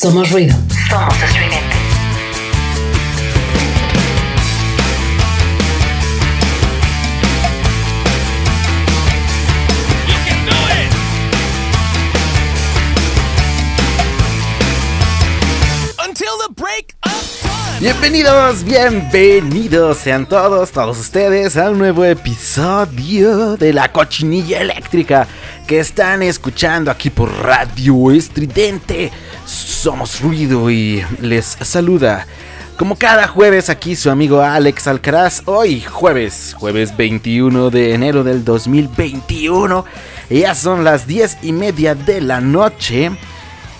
Somos ruido. Somos estridente. Bienvenidos, bienvenidos sean todos, todos ustedes a un nuevo episodio de la cochinilla eléctrica que están escuchando aquí por Radio Estridente. Somos ruido y les saluda. Como cada jueves aquí su amigo Alex Alcaraz, hoy jueves, jueves 21 de enero del 2021, ya son las 10 y media de la noche.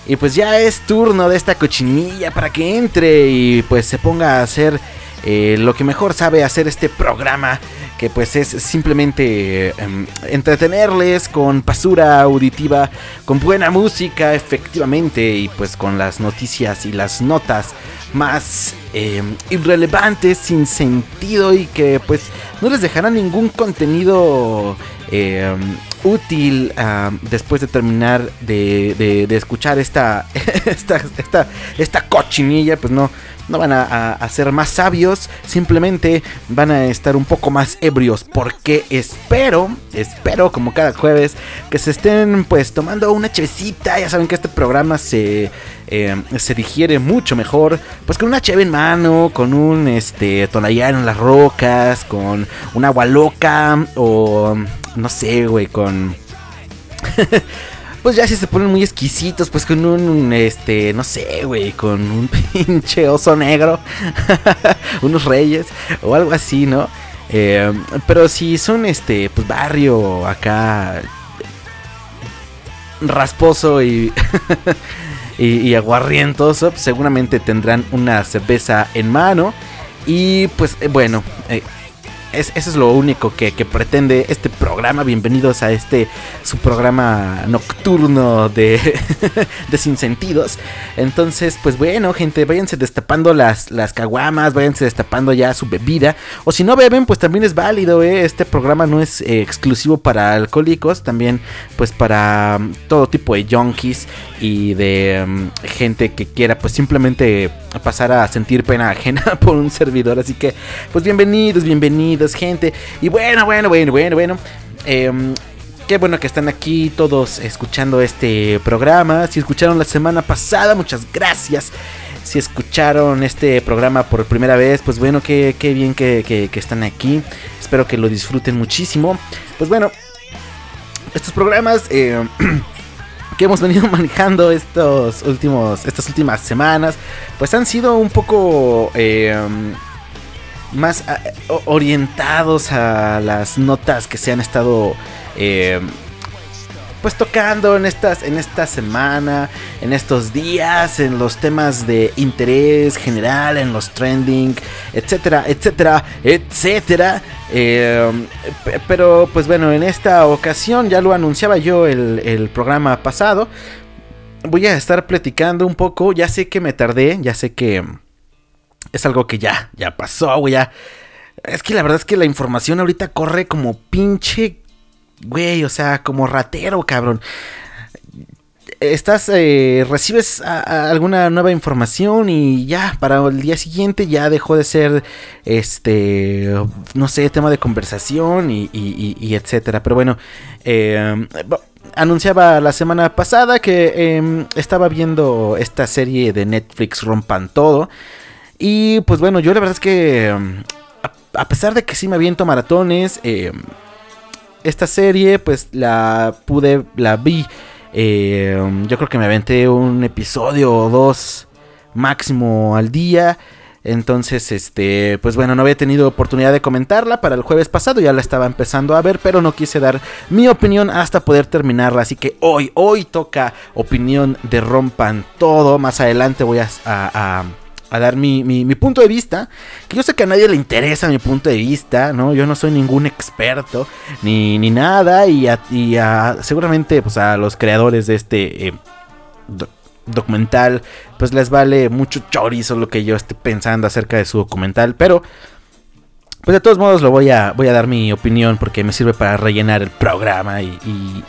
Y pues ya es turno de esta cochinilla para que entre y pues se ponga a hacer eh, lo que mejor sabe hacer este programa. Que pues es simplemente em, entretenerles con pasura auditiva, con buena música efectivamente y pues con las noticias y las notas más em, irrelevantes, sin sentido y que pues no les dejará ningún contenido em, útil después de terminar de, escuchar esta, esta, esta, esta cochinilla, pues no, no van a, ser más sabios, simplemente van a estar un poco más ebrios, porque espero, espero como cada jueves, que se estén pues tomando una chevecita, ya saben que este programa se, eh, se digiere mucho mejor, pues con una cheve en mano, con un este, tonallán en las rocas, con un agua loca o no sé, güey, con... pues ya si se ponen muy exquisitos, pues con un, este, no sé, güey, con un pinche oso negro, unos reyes o algo así, ¿no? Eh, pero si son, este, pues barrio acá rasposo y, y, aguarrientoso, pues seguramente tendrán una cerveza en mano. Y pues eh, bueno, eh, eso es lo único que, pretende este programa. Bienvenidos a este su programa nocturno de, de Sin Sentidos. Entonces, pues bueno, gente, váyanse destapando las, las caguamas, váyanse destapando ya su bebida. O si no beben, pues también es válido, ¿eh? Este programa no es eh, exclusivo para alcohólicos, también pues para um, todo tipo de junkies y de um, gente que quiera pues simplemente pasar a sentir pena ajena por un servidor. Así que, pues bienvenidos, bienvenidos gente. Y bueno, bueno, bueno, bueno, bueno. Em, qué bueno que están aquí todos escuchando este programa. Si escucharon la semana pasada, muchas gracias. Si escucharon este programa por primera vez, pues bueno, qué, bien que, están aquí. Espero que lo disfruten muchísimo. Pues bueno, estos programas em, que hemos venido manejando estos últimos, estas últimas semanas, pues han sido un poco... Em, más ah, orientados a las notas que se han estado eh, pues tocando en estas en esta semana, en estos días, en los temas de interés general, en los trending, etcétera, etcétera, etcétera. Eh, pero pues bueno, en esta ocasión ya lo anunciaba yo el, el programa pasado. Voy a estar platicando un poco. Ya sé que me tardé, ya sé que es algo que ya, ya pasó, güey, ya. Es que la verdad es que la información ahorita corre como pinche, güey, o sea, como ratero, cabrón. Estás, eh, recibes alguna nueva información y ya, para el día siguiente ya dejó de ser, este, no sé, tema de conversación y, y, etcétera. Pero bueno, eh, anunciaba la semana pasada que em, estaba viendo esta serie de Netflix Rompan Todo. Y pues bueno, yo la verdad es que mm, a pesar de que sí me aviento maratones, eh, esta serie pues la pude, la vi. Eh, yo creo que me aventé un episodio o dos máximo al día. Entonces, este, pues bueno, no había tenido oportunidad de comentarla para el jueves pasado, ya la estaba empezando a ver, pero no quise dar mi opinión hasta poder terminarla. Así que hoy, hoy toca opinión de Rompan Todo. Más adelante voy a, dar mi, punto de vista. Que yo sé que a nadie le interesa mi punto de vista, ¿no? Yo no soy ningún experto, ni, ni nada. Y, a, seguramente, pues a los creadores de este... Eh, documental, pues les vale mucho chorizo lo que yo esté pensando acerca de su documental, pero pues de todos modos lo voy a, voy a dar mi opinión porque me sirve para rellenar el programa y,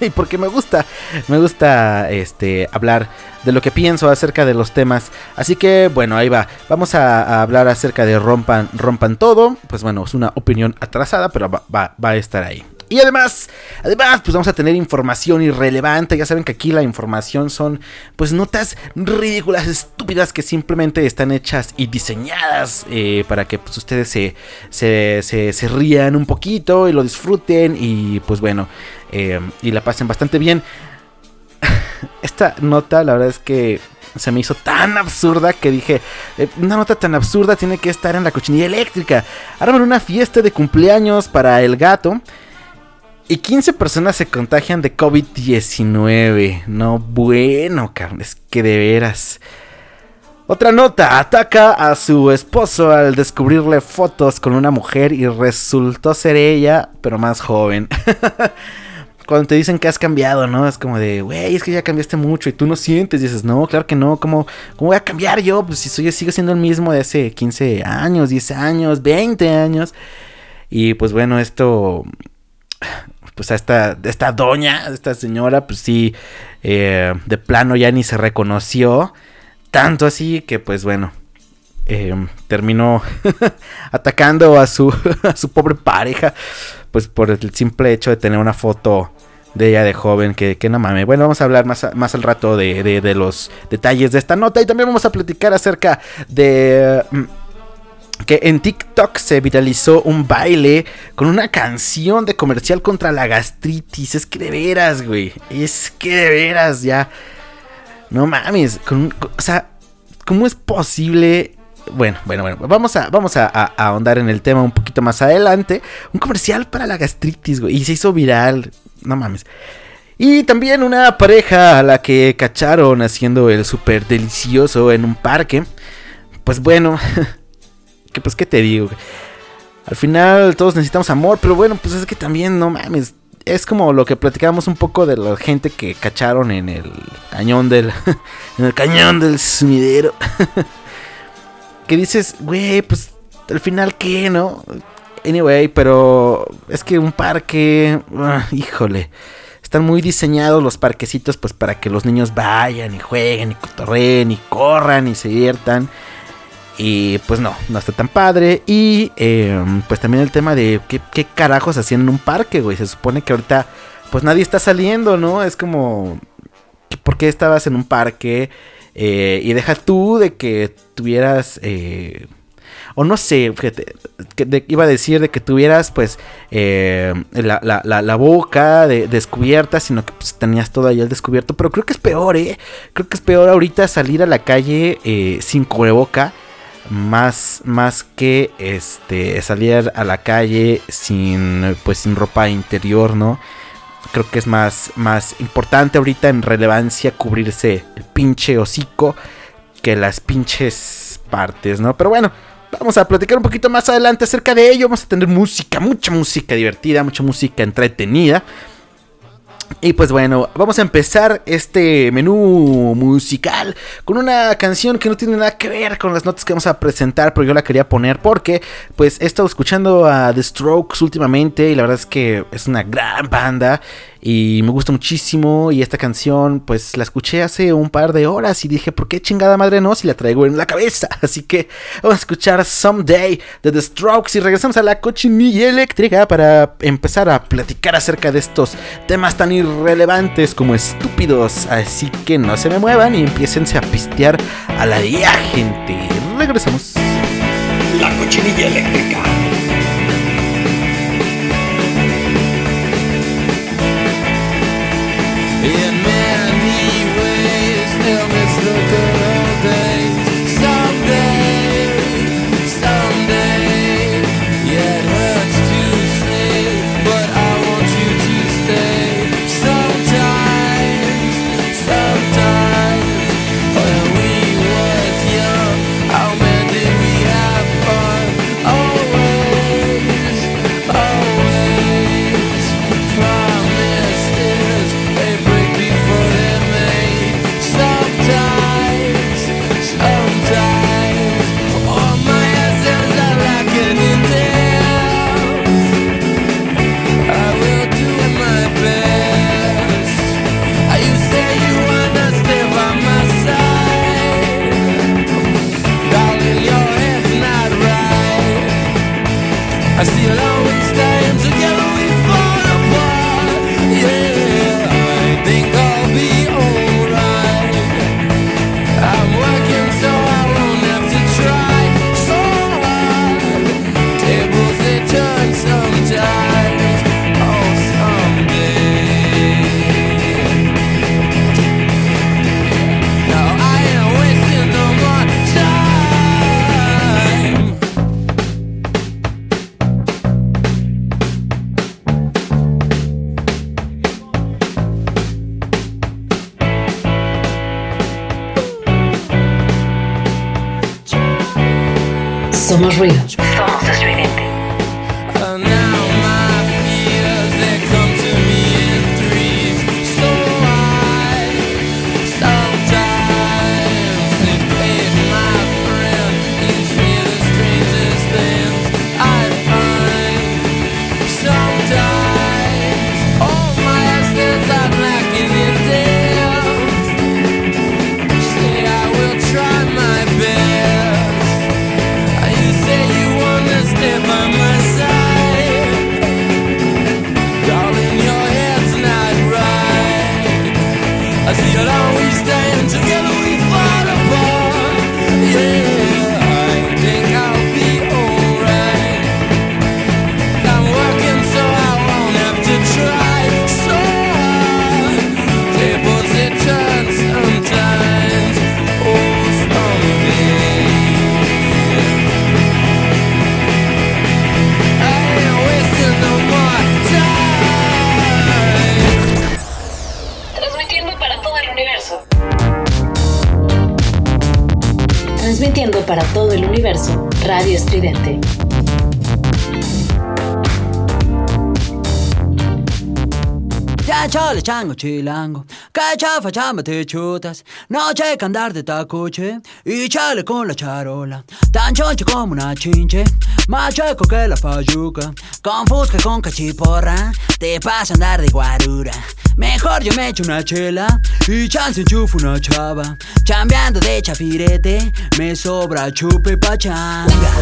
y, porque me gusta, me gusta este, hablar de lo que pienso acerca de los temas. Así que bueno, ahí va. Vamos a, hablar acerca de rompan, rompan todo. Pues bueno, es una opinión atrasada, pero va, va, va a estar ahí. Y además, además, pues vamos a tener información irrelevante. Ya saben que aquí la información son, pues, notas ridículas, estúpidas que simplemente están hechas y diseñadas eh, para que pues, ustedes se, se, rían un poquito y lo disfruten y, pues, bueno, eh, y la pasen bastante bien. Esta nota, la verdad es que se me hizo tan absurda que dije, eh, una nota tan absurda tiene que estar en la cochinilla eléctrica. Arman una fiesta de cumpleaños para el gato y 15 personas se contagian de COVID-19. No, bueno, es que de veras. Otra nota, ataca a su esposo al descubrirle fotos con una mujer y resultó ser ella, pero más joven. Cuando te dicen que has cambiado, ¿no? Es como de, güey, es que ya cambiaste mucho y tú no sientes. dices, no, claro que no, ¿cómo, ¿cómo voy a cambiar yo? Pues si soy, sigo siendo el mismo de hace 15 años, 10 años, 20 años. Y pues bueno, esto pues a esta, esta doña, esta señora, pues sí, eh, de plano ya ni se reconoció. Tanto así que pues bueno, eh, terminó atacando a su, a su pobre pareja, pues por el simple hecho de tener una foto de ella de joven, que, que no mames. Bueno, vamos a hablar más, más al rato de, de, de, los detalles de esta nota y también vamos a platicar acerca de... Mm, que en TikTok se viralizó un baile con una canción de comercial contra la gastritis. Es que de veras, güey. Es que de veras, ya. No mames. o sea, ¿cómo es posible? Bueno, bueno, bueno. Vamos a, vamos a, ahondar en el tema un poquito más adelante. Un comercial para la gastritis, güey. Y se hizo viral. No mames. Y también una pareja a la que cacharon haciendo el súper delicioso en un parque. Pues bueno. que pues, ¿qué te digo? Al final todos necesitamos amor, pero bueno, pues es que también, no mames, es como lo que platicábamos un poco de la gente que cacharon en el cañón del. en el cañón del sumidero. que dices, güey, pues al final qué, ¿no? Anyway, pero es que un parque. Ah, híjole. Están muy diseñados los parquecitos, pues para que los niños vayan y jueguen y cotorreen y corran y se diviertan. Y pues no, no está tan padre. Y em, pues también el tema de qué, carajos hacían en un parque, güey. Se supone que ahorita pues nadie está saliendo, ¿no? Es como, ¿por qué estabas en un parque? Eh, y deja tú de que tuvieras... Eh, o no sé, que iba a decir de que tuvieras pues eh, la, boca descubierta, sino que pues, tenías todo ahí al descubierto. Pero creo que es peor, ¿eh? Creo que es peor ahorita salir a la calle sin cubreboca más, más que este salir a la calle sin pues sin ropa interior, ¿no? Creo que es más, más importante ahorita en relevancia cubrirse el pinche hocico que las pinches partes, ¿no? Pero bueno, vamos a platicar un poquito más adelante acerca de ello. Vamos a tener música, mucha música divertida, mucha música entretenida. Y pues bueno, vamos a empezar este menú musical con una canción que no tiene nada que ver con las notas que vamos a presentar, pero yo la quería poner porque pues he estado escuchando a The Strokes últimamente y la verdad es que es una gran banda y me gusta muchísimo y esta canción pues la escuché hace un par de horas y dije, ¿por qué chingada madre no si la traigo en la cabeza? Así que vamos a escuchar Someday de The Strokes y regresamos a la cochinilla eléctrica para empezar a platicar acerca de estos temas tan irrelevantes como estúpidos. Así que no se me muevan y empiecen a pistear a la día, gente. Regresamos. La cochinilla eléctrica. Chango chilango, que chafa chamba te chutas, noche que andar de tacuche y chale con la charola, tan choncho como una chinche, más chueco que la payuca, con fusca con cachiporra, te pasa andar de guarura. Mejor yo me echo una chela y chance enchufo una chava. Chambeando de chafirete, me sobra chupe pachanga.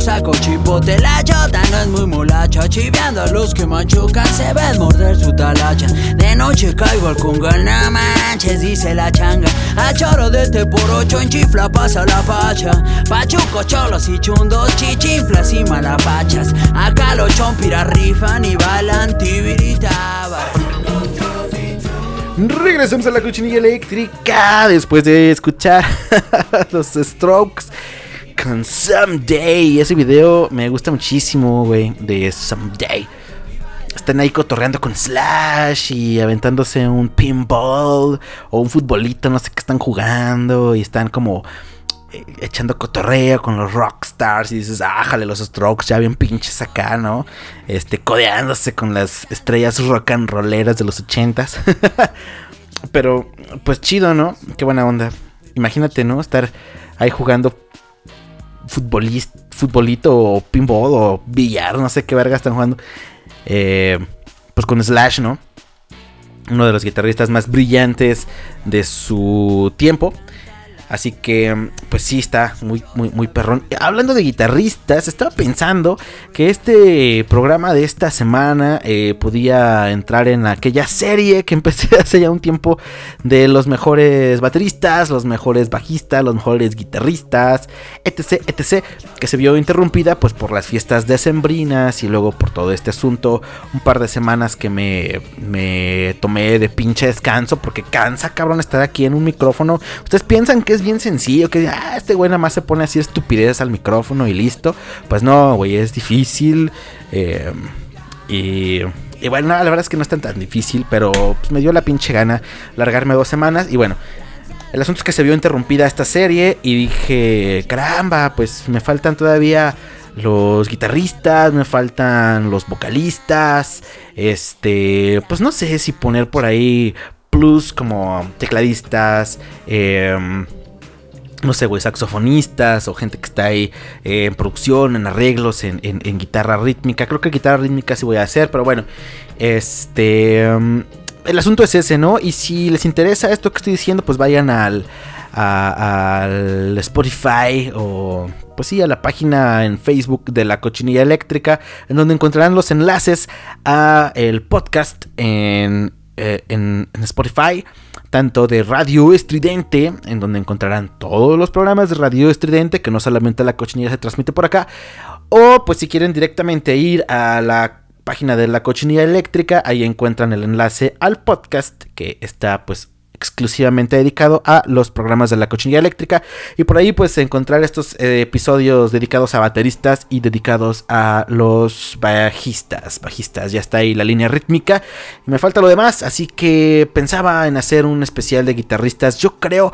Saco chipote La chota no es muy molacha Chiveando a los que machucan Se ven morder su talacha. De noche caigo al congal No manches, dice la changa. A choro de este por ocho En chifla pasa la pacha. Pachuco, cholos y chundos Chichinflas y malapachas. Acá los chompiras rifan Y balan tibiritaba Regresamos a la cochinilla eléctrica después de escuchar los Strokes con Someday. Ese video me gusta muchísimo, güey, de Someday. Están ahí cotorreando con Slash y aventándose un pinball o un futbolito, no sé qué están jugando. Y están como eh, echando cotorreo con los rockstars. Y dices, ájale, los strokes ya bien pinches acá, ¿no? Este, codeándose con las estrellas rock and rolleras de los ochentas. Pero, pues chido, ¿no? Qué buena onda. Imagínate, ¿no? Estar ahí jugando futbolito o pinball o billar, no sé qué verga están jugando. Eh, pues con Slash, ¿no? Uno de los guitarristas más brillantes de su tiempo. Así que, pues sí, está muy, muy, muy perrón. Hablando de guitarristas, estaba pensando que este programa de esta semana eh, podía entrar en aquella serie que empecé hace ya un tiempo de los mejores bateristas, los mejores bajistas, los mejores guitarristas, etc, etc, que se vio interrumpida pues por las fiestas decembrinas y luego por todo este asunto, un par de semanas que me, me tomé de pinche descanso porque cansa cabrón estar aquí en un micrófono. Ustedes piensan que es bien sencillo, que ah, este güey nada más se pone así estupidez al micrófono y listo. Pues no, güey, es difícil. Eh, y, bueno, la verdad es que no es tan, tan difícil, pero pues, me dio la pinche gana largarme dos semanas. Y bueno, el asunto es que se vio interrumpida esta serie y dije, caramba, pues me faltan todavía los guitarristas, me faltan los vocalistas, este, pues no sé si poner por ahí plus como tecladistas, eh, no sé, güey, saxofonistas o gente que está ahí eh, en producción, en arreglos, en, guitarra rítmica. Creo que guitarra rítmica sí voy a hacer, pero bueno, este... Mm, el asunto es ese, ¿no? Y si les interesa esto que estoy diciendo, pues vayan al, al Spotify o pues sí, a la página en Facebook de la cochinilla eléctrica, en donde encontrarán los enlaces a el podcast en, eh, en, en Spotify tanto de Radio Estridente, en donde encontrarán todos los programas de Radio Estridente, que no solamente la cochinilla se transmite por acá, o pues si quieren directamente ir a la página de la cochinilla eléctrica, ahí encuentran el enlace al podcast que está pues exclusivamente dedicado a los programas de la cochinilla eléctrica. Y por ahí pues encontrar estos eh, episodios dedicados a bateristas y dedicados a los bajistas, bajistas, ya está ahí la línea rítmica, me falta lo demás, así que pensaba en hacer un especial de guitarristas, yo creo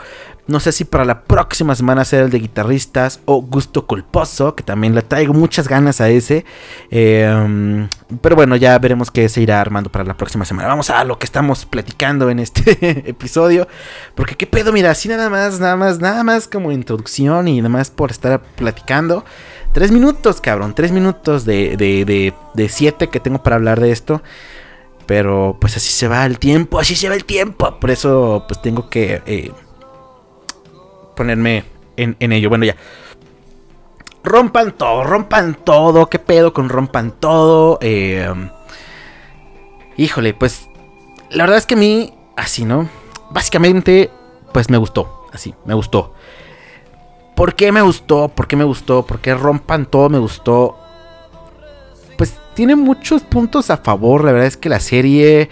no sé si para la próxima semana hacer el de guitarristas o gusto culposo, que también le traigo muchas ganas a ese. Em, pero bueno, ya veremos qué se irá armando para la próxima semana. Vamos a lo que estamos platicando en este episodio. Porque qué pedo, mira, así nada más, nada más, nada más como introducción y nada más por estar platicando. Tres minutos, cabrón, tres minutos de, de, de, siete que tengo para hablar de esto. Pero pues así se va el tiempo, así se va el tiempo. Por eso pues tengo que... Eh, ponerme en, ello. Bueno, ya. Rompan todo, rompan todo. ¿Qué pedo con rompan todo? Eh, híjole, pues la verdad es que a mí, así, ¿no? Básicamente, pues me gustó. Así, me gustó. ¿Por qué me gustó? ¿Por qué me gustó? ¿Por qué rompan todo? Me gustó. Pues tiene muchos puntos a favor. La verdad es que la serie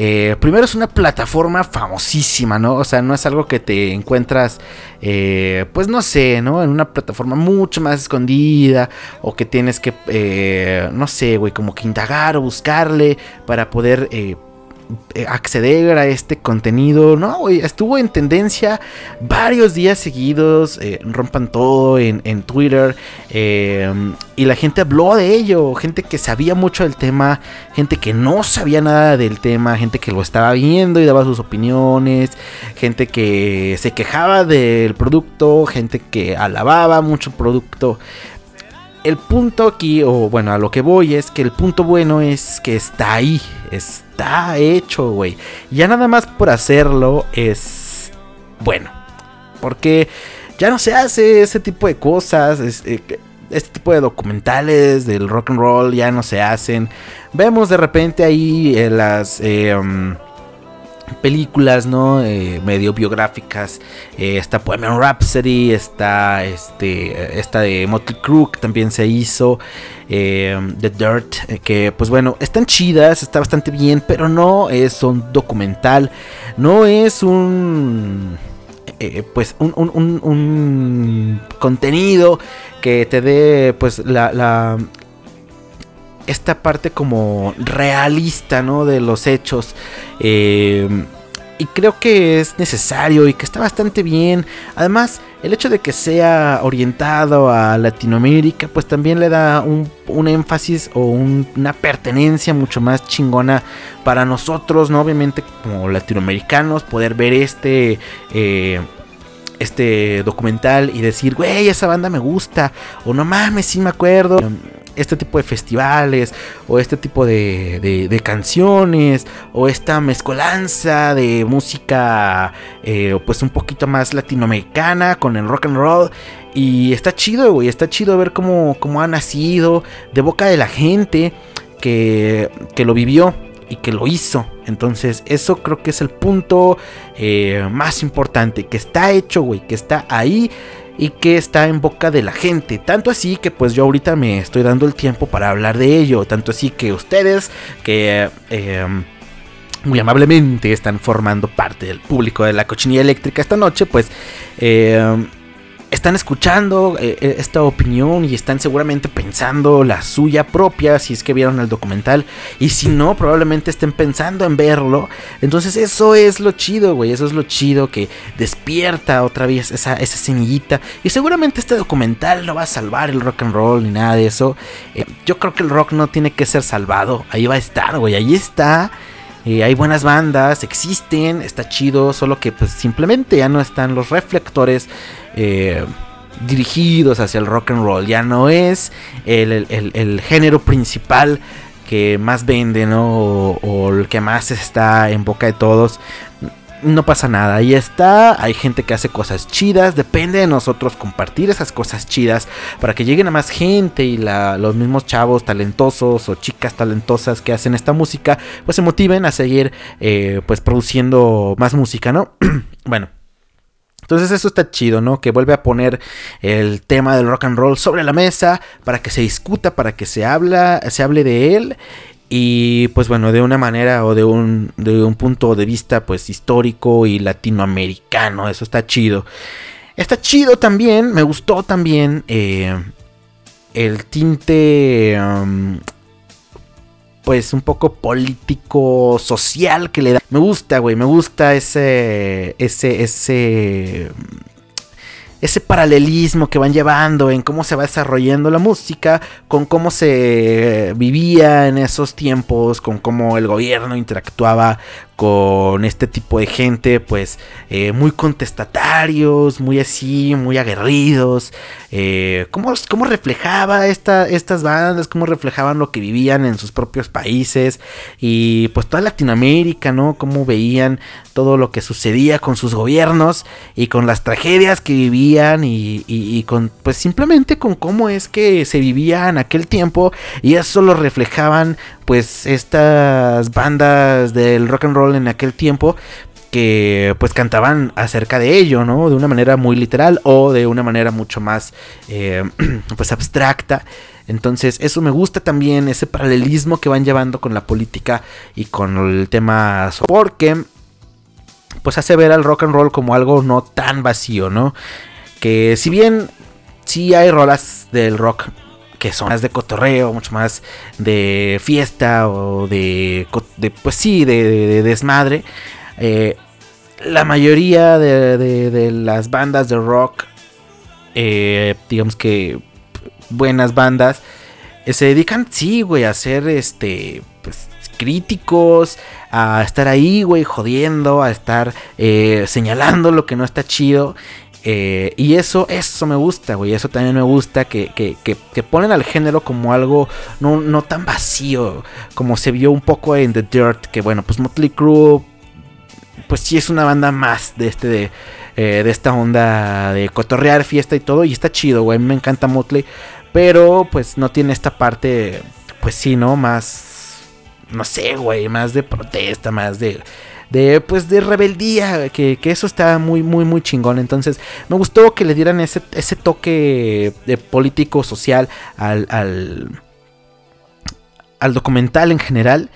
eh, primero es una plataforma famosísima, ¿no? O sea, no es algo que te encuentras, eh, pues no sé, ¿no? En una plataforma mucho más escondida o que tienes que, eh, no sé, güey, como que indagar o buscarle para poder eh, acceder a este contenido. No, estuvo en tendencia varios días seguidos. Eh, rompan todo en, Twitter. Eh, y la gente habló de ello. Gente que sabía mucho del tema. Gente que no sabía nada del tema. Gente que lo estaba viendo y daba sus opiniones. Gente que se quejaba del producto. Gente que alababa mucho el producto el punto aquí, o bueno, a lo que voy es que el punto bueno es que está ahí, está hecho, güey. Ya nada más por hacerlo es bueno. Porque ya no se hace ese tipo de cosas. Eh, este tipo de documentales del rock and roll ya no se hacen. Vemos de repente ahí eh, las... Eh, um, películas, ¿no? Eh, medio biográficas. Eh, está Bohemian Rhapsody, está este, esta de Motley Crue también se hizo. Eh, The Dirt, que pues bueno, están chidas, está bastante bien, pero no es un documental, no es un... pues un, un, un, contenido que te dé pues la, esta parte como realista, ¿no? De los hechos. Eh, y creo que es necesario y que está bastante bien. Además, el hecho de que sea orientado a Latinoamérica, pues también le da un, énfasis o una pertenencia mucho más chingona para nosotros, ¿no? Obviamente como latinoamericanos, poder ver este... Eh, este documental y decir, güey, esa banda me gusta, o no mames, sí me acuerdo este tipo de festivales o este tipo de, canciones o esta mezcolanza de música eh, pues un poquito más latinoamericana con el rock and roll y está chido, güey, está chido ver cómo, cómo ha nacido de boca de la gente que, que lo vivió y que lo hizo. Entonces, eso creo que es el punto eh, más importante. Que está hecho, güey. Que está ahí y que está en boca de la gente. Tanto así que pues yo ahorita me estoy dando el tiempo para hablar de ello. Tanto así que ustedes que... Em, muy amablemente están formando parte del público de la cochinilla eléctrica esta noche, pues eh, están escuchando eh, eh, esta opinión y están seguramente pensando la suya propia si es que vieron el documental. Y si no probablemente estén pensando en verlo. Entonces eso es lo chido güey. Eso es lo chido que despierta otra vez esa, esa semillita. Y seguramente este documental no va a salvar el rock and roll ni nada de eso. Eh, yo creo que el rock no tiene que ser salvado. Ahí va a estar güey. Ahí está. Hay buenas bandas, existen, está chido, solo que pues simplemente ya no están los reflectores eh, dirigidos hacia el rock and roll. Ya no es el, género principal que más vende, ¿no? O, o el que más está en boca de todos no pasa nada. Ahí está. Hay gente que hace cosas chidas. Depende de nosotros compartir esas cosas chidas para que lleguen a más gente y los mismos chavos talentosos o chicas talentosas que hacen esta música, pues se motiven a seguir eh, pues produciendo más música, ¿no? bueno. Entonces eso está chido, ¿no? Que vuelve a poner el tema del rock and roll sobre la mesa para que se discuta, para que se habla, se hable de él y pues bueno, de una manera o de un, de un punto de vista pues histórico y latinoamericano, eso está chido. Está chido también, me gustó también eh, el tinte pues un poco político, social que le da. Me gusta, güey, me gusta ese, ese, ese ese paralelismo que van llevando en cómo se va desarrollando la música, con cómo se vivía en esos tiempos, con cómo el gobierno interactuaba con este tipo de gente, pues eh, muy contestatarios, muy así, muy aguerridos. Eh, ¿cómo, reflejaba esta, estas bandas? ¿Cómo reflejaban lo que vivían en sus propios países? Y pues toda Latinoamérica, ¿no? Cómo veían todo lo que sucedía con sus gobiernos y con las tragedias que vivían y, y con, pues simplemente con cómo es que se vivía en aquel tiempo. Y eso lo reflejaban pues estas bandas del rock and roll en aquel tiempo que pues cantaban acerca de ello, ¿no? De una manera muy literal o de una manera mucho más eh, pues abstracta. Entonces eso me gusta también, ese paralelismo que van llevando con la política y con el tema porque pues hace ver al rock and roll como algo no tan vacío, ¿no? Que si bien sí hay rolas del rock que son más de cotorreo, mucho más de fiesta o de, pues sí, de, desmadre. Eh, la mayoría de, las bandas de rock, eh, digamos que buenas bandas, eh, se dedican, sí, güey, a ser este, pues, críticos, a estar ahí, güey, jodiendo, a estar señalando lo que no está chido. Eh, y eso, eso me gusta, güey. Eso también me gusta que, que, ponen al género como algo no, tan vacío. Como se vio un poco en The Dirt. Que bueno, pues Motley Crue. Pues sí es una banda más de este de, eh, de esta onda de cotorrear, fiesta y todo. Y está chido, güey. Me encanta Motley. Pero pues no tiene esta parte. Pues sí, ¿no? Más. No sé, güey. Más de protesta, más de de pues de rebeldía, que, eso está muy muy muy chingón. Entonces me gustó que le dieran ese, ese toque político social al, al, al documental en general.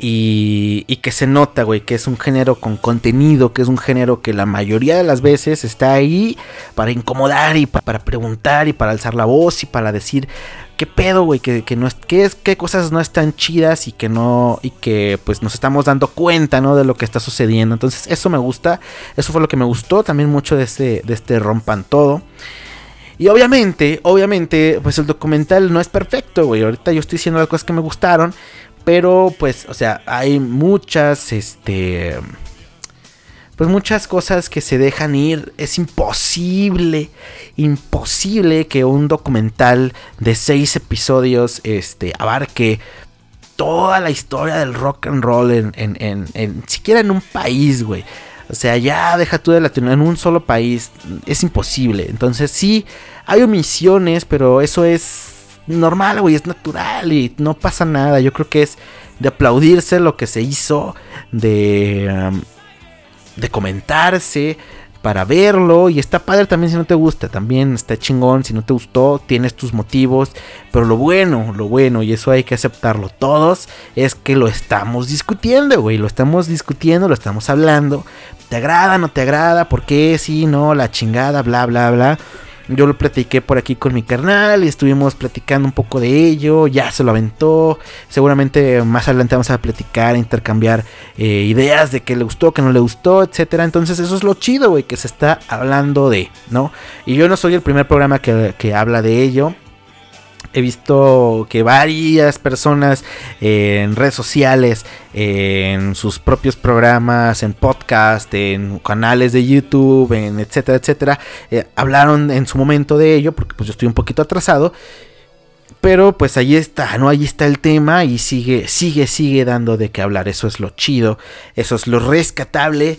Y, y, que se nota, güey, que es un género con contenido, que es un género que la mayoría de las veces está ahí para incomodar y para preguntar y para alzar la voz y para decir, qué pedo, güey, que, no es, qué, qué cosas no están chidas y que no, y que pues nos estamos dando cuenta, ¿no? De lo que está sucediendo. Entonces, eso me gusta, eso fue lo que me gustó también mucho de este, de este Rompan Todo. Y obviamente, obviamente, pues el documental no es perfecto, güey. Ahorita yo estoy diciendo las cosas que me gustaron, pero pues, o sea, hay muchas, este pues muchas cosas que se dejan ir. Es imposible, imposible que un documental de seis episodios este, abarque toda la historia del rock and roll en, en, en, siquiera en un país, güey. O sea, ya deja tú de latino en un solo país. Es imposible. Entonces sí, hay omisiones, pero eso es normal, güey. Es natural y no pasa nada. Yo creo que es de aplaudirse lo que se hizo. De... Um, de comentarse para verlo y está padre también si no te gusta, también está chingón si no te gustó, tienes tus motivos, pero lo bueno, lo bueno y eso hay que aceptarlo todos es que lo estamos discutiendo, güey, lo estamos discutiendo, lo estamos hablando, ¿te agrada, no te agrada? ¿Por qué? Sí, no, la chingada, bla, bla, bla. Yo lo platiqué por aquí con mi carnal y estuvimos platicando un poco de ello. Ya se lo aventó. Seguramente más adelante vamos a platicar, intercambiar eh, ideas de qué le gustó, qué no le gustó, etcétera. Entonces, eso es lo chido, güey, que se está hablando de, ¿no? Y yo no soy el primer programa que, que habla de ello. He visto que varias personas en redes sociales, en sus propios programas, en podcast, en canales de YouTube, en etcétera, etcétera, eh, hablaron en su momento de ello, porque pues yo estoy un poquito atrasado. pero pues ahí está, ¿no? Ahí está el tema y sigue, sigue, sigue dando de qué hablar. Eso es lo chido, eso es lo rescatable.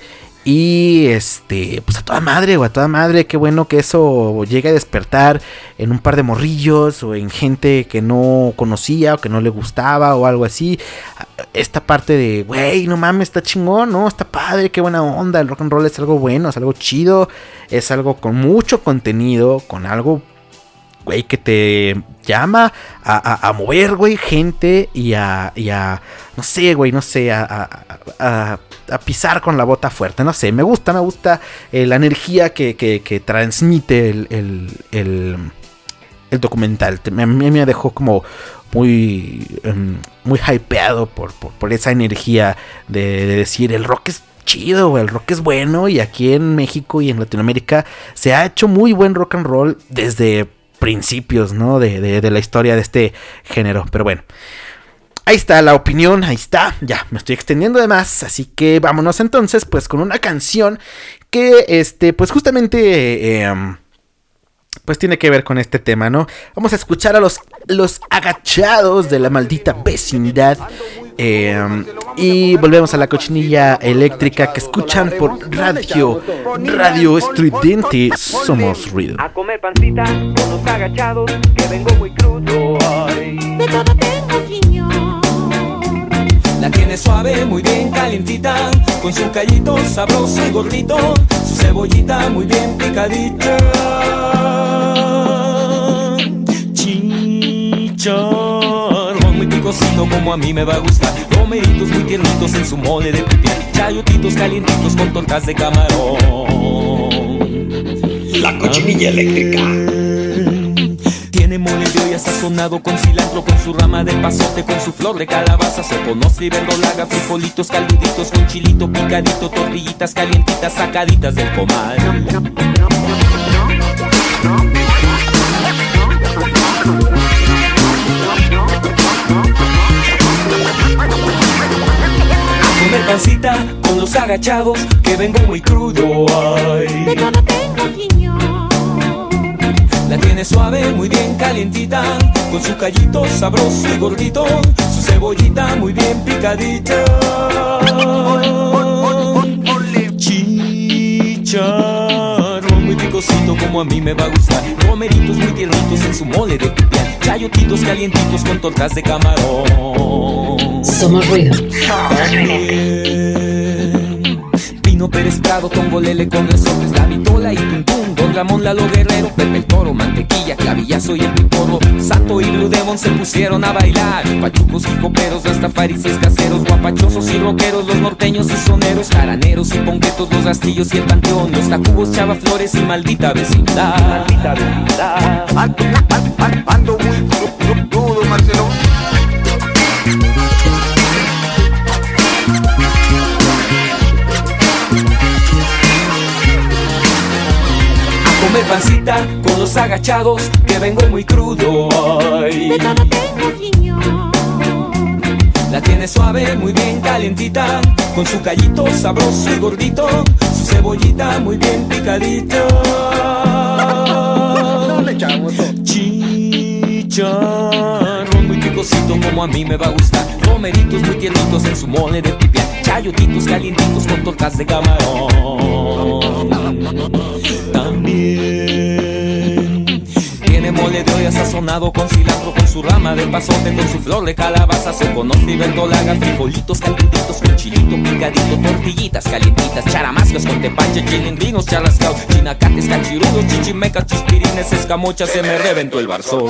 Y este, pues a toda madre, o a toda madre, qué bueno que eso llegue a despertar en un par de morrillos o en gente que no conocía o que no le gustaba o algo así. Esta parte de, güey, no mames, está chingón, ¿no? Está padre, qué buena onda. El rock and roll es algo bueno, es algo chido, es algo con mucho contenido, con algo güey, que te llama a, mover, güey, gente y a, no sé, güey, no sé, a, pisar con la bota fuerte, no sé, me gusta, me gusta eh, la energía que, transmite el, el, documental. A mí me dejó como muy, em, muy hypeado por, por, esa energía de, de decir, el rock es chido, el rock es bueno y aquí en México y en Latinoamérica se ha hecho muy buen rock and roll desde principios, ¿no? De, la historia de este género. Pero bueno. Ahí está la opinión, ahí está, ya me estoy extendiendo de más, así que vámonos entonces pues con una canción que este pues justamente em, pues tiene que ver con este tema, ¿no? Vamos a escuchar a los, los agachados de la maldita vecindad Em, y volvemos a la cochinilla eléctrica que escuchan por radio, radio estridente, somos ruido. A comer pancita con los agachados, que vengo muy crudo. De todo tengo señor. La tiene suave, muy bien calientita, con su callito sabroso y gordito, su cebollita muy bien picadita. Chicha como a mí me va a gustar. Romeritos muy tiernitos en su mole de pipián. Chayotitos calientitos con tortas de camarón. La cochinilla eléctrica. Tiene mole de olla sazonado con cilantro, con su rama de pasote, con su flor de calabaza. Se conoce y verdolaga, frijolitos caluditos, con chilito picadito, tortillitas calientitas sacaditas del comal. Comer pancita con los agachados que vengo muy crudo. Ay. De todo tengo señor. La tiene suave, muy bien calientita, con su callito sabroso y gordito, su cebollita muy bien picadita. Chicharrón como a mí me va a gustar. Romeritos muy tiernitos en su mole de pipián. Chayotitos calientitos con tortas de camarón. Somos ruido. Pino Pérez Prado, Tongolele con resortes, la vitola y Tuntún, Don Ramón Lalo Guerrero, Pepe el Toro, Mantequilla, Clavillazo y el Piporro, Santo y Blue Demon se pusieron a bailar, pachucos y coperos, hasta farises caseros, guapachosos y roqueros, los norteños y soneros, jaraneros y ponquetos, los rastillos y el panteón, los tacubos, chava flores y maldita vecindad. Maldita vecindad. Ando muy Marcelo. Comer pancita con los agachados que vengo muy crudo. Todo tengo. La tiene suave, muy bien calientita, con su callito sabroso y gordito, su cebollita muy bien picadita. Chicharrón muy picosito como a mí me va a gustar. Romeritos muy tiernitos en su mole de pipián. Chayotitos calientitos con tortas de camarón. También tiene mole de olla sazonado con cilantro, con su rama de pasote, con su flor de calabaza, se conoce y verdolaga, frijolitos calientitos con chilito picadito, tortillitas calientitas, charamascas con tepache, chilindrinos, charrascaos, chinacates, cachirudos, chichimecas, chispirines, escamochas, se me reventó el barzón.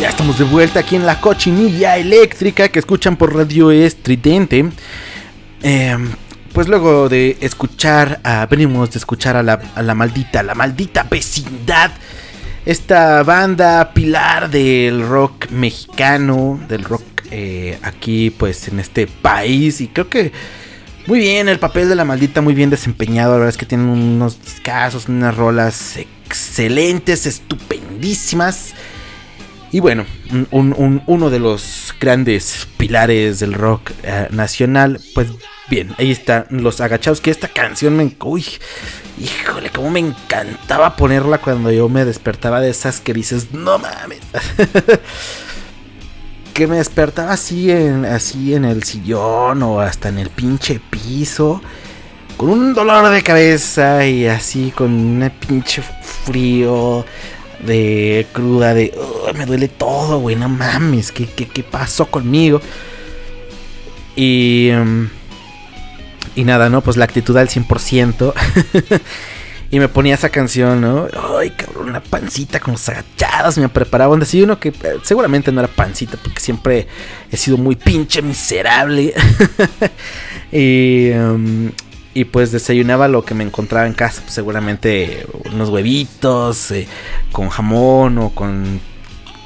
Ya estamos de vuelta aquí en la cochinilla eléctrica que escuchan por radio estridente. Em, pues luego de escuchar a, venimos de escuchar a la, a la maldita, la maldita vecindad esta banda pilar del rock mexicano, del rock eh, aquí pues en este país. Y creo que muy bien, el papel de la maldita muy bien desempeñado. La verdad es que tienen unos casos, unas rolas excelentes, estupendísimas. Y bueno, un- un- uno de los grandes pilares del rock eh, nacional, pues bien, ahí están los agachados. Que esta canción me. Uy, híjole, cómo me encantaba ponerla cuando yo me despertaba de esas que dices, no mames. que me despertaba así en, así en el sillón o hasta en el pinche piso. Con un dolor de cabeza y así con un pinche frío de cruda, de "Ugh, me duele todo, güey, no mames, ¿qué, qué, qué pasó conmigo? Y, mm, y nada, ¿no? Pues la actitud al 100%. y me ponía esa canción, ¿no? Ay, cabrón, una pancita con los agachados. Me preparaba un desayuno que eh, seguramente no era pancita, porque siempre he sido muy pinche miserable. y, um, y pues desayunaba lo que me encontraba en casa, pues seguramente unos huevitos eh, con jamón o con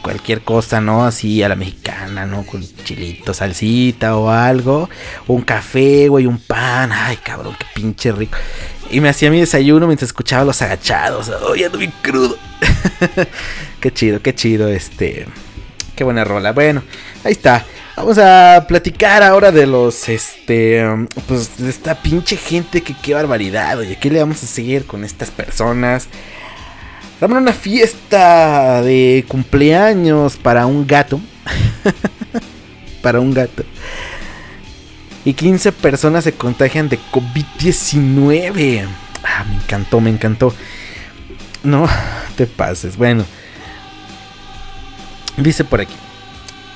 cualquier cosa, ¿no? Así a la mexicana, ¿no? Con chilito, salsita o algo. Un café, güey, un pan. Ay, cabrón, qué pinche rico. Y me hacía mi desayuno mientras escuchaba los agachados. Ay, ando bien crudo. qué chido, qué chido, este. Qué buena rola. Bueno, ahí está. Vamos a platicar ahora de los, este, pues de esta pinche gente que qué barbaridad, oye, ¿qué le vamos a seguir con estas personas? Dame una fiesta de cumpleaños para un gato. para un gato. Y 15 personas se contagian de COVID-19. Ah, me encantó, me encantó. No te pases. Bueno. Dice por aquí.